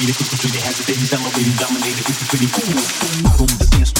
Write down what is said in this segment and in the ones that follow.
It's pretty has the baby elevated, dominated. It's pretty cool. Boom, the dance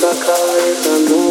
Ven, ven,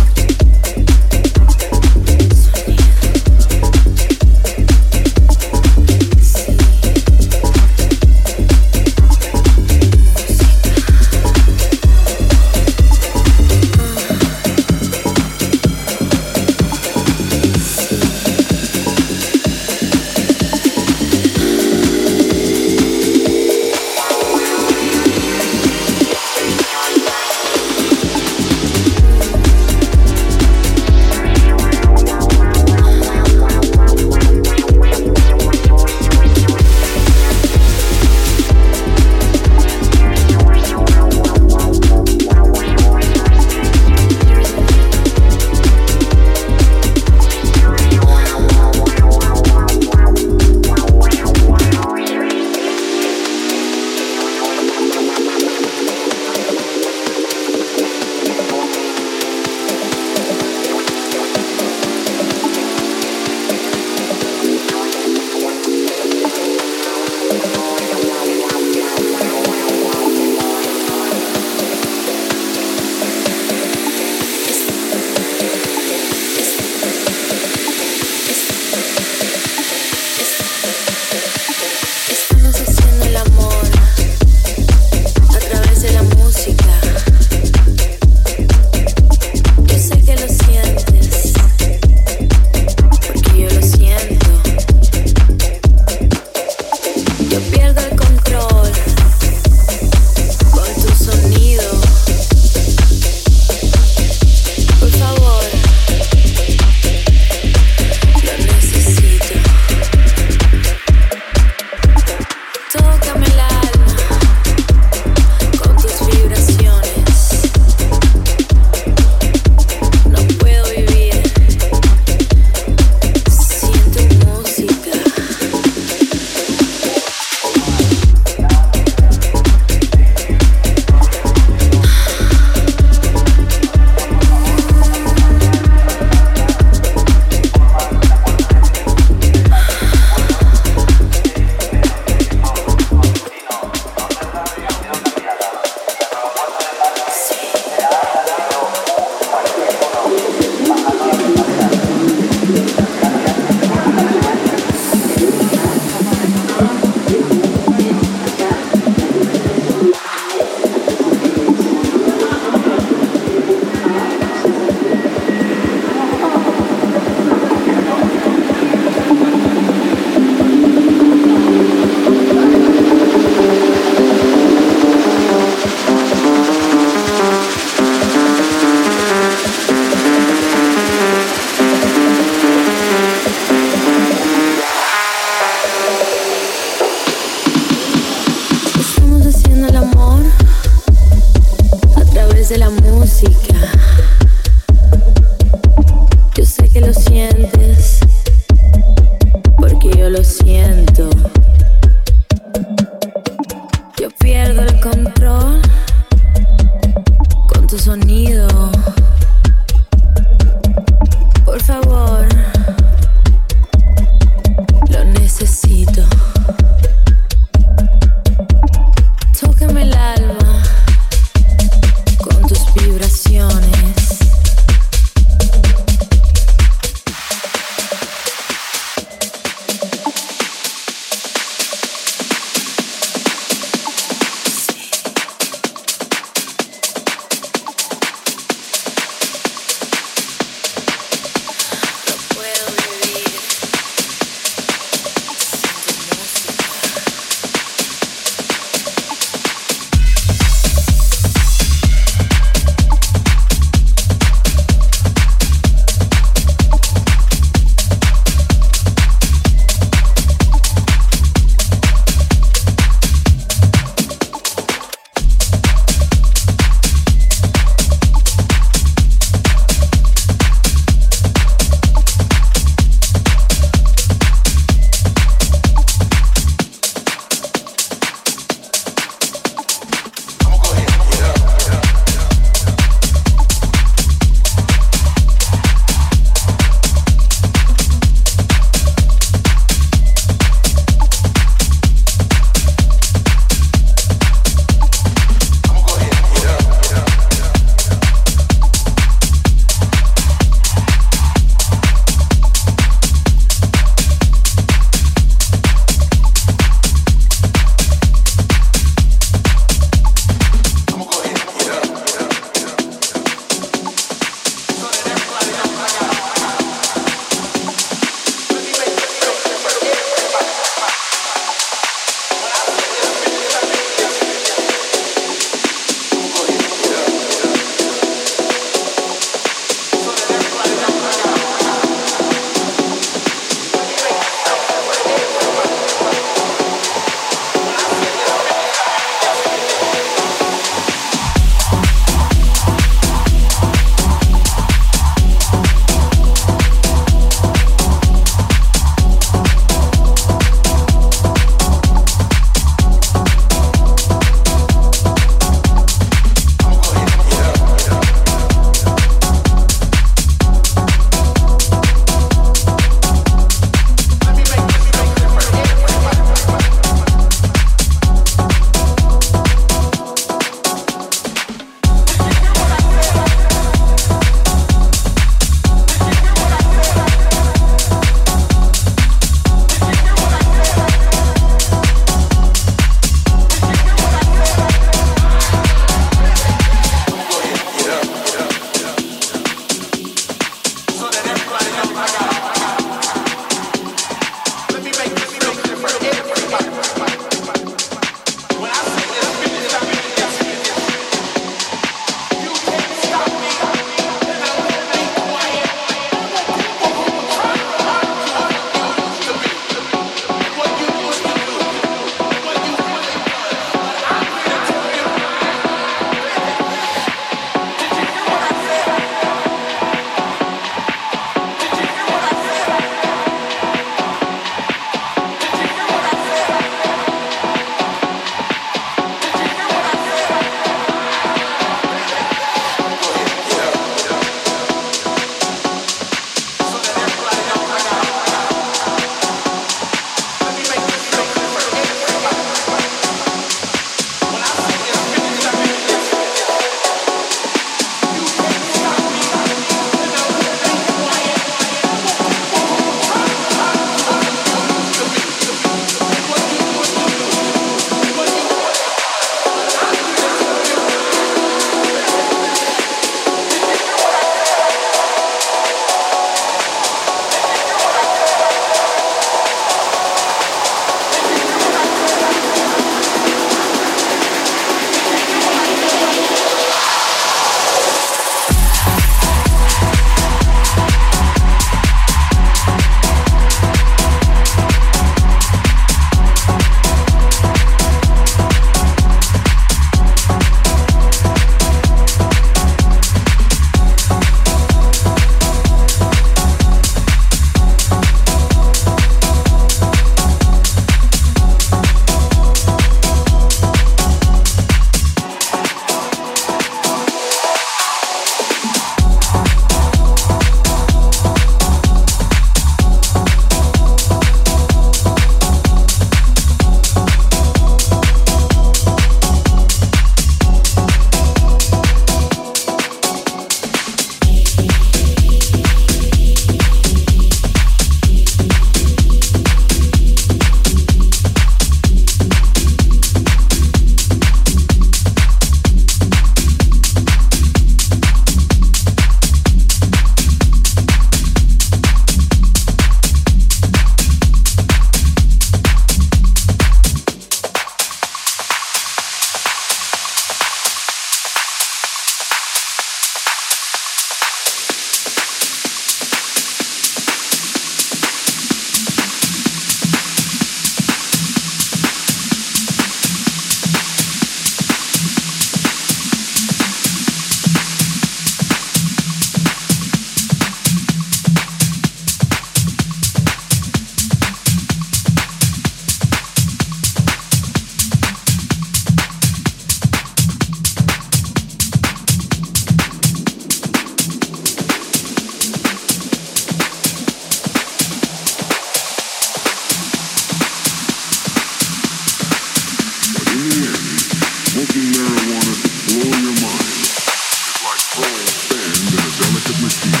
Rhythmic Beat.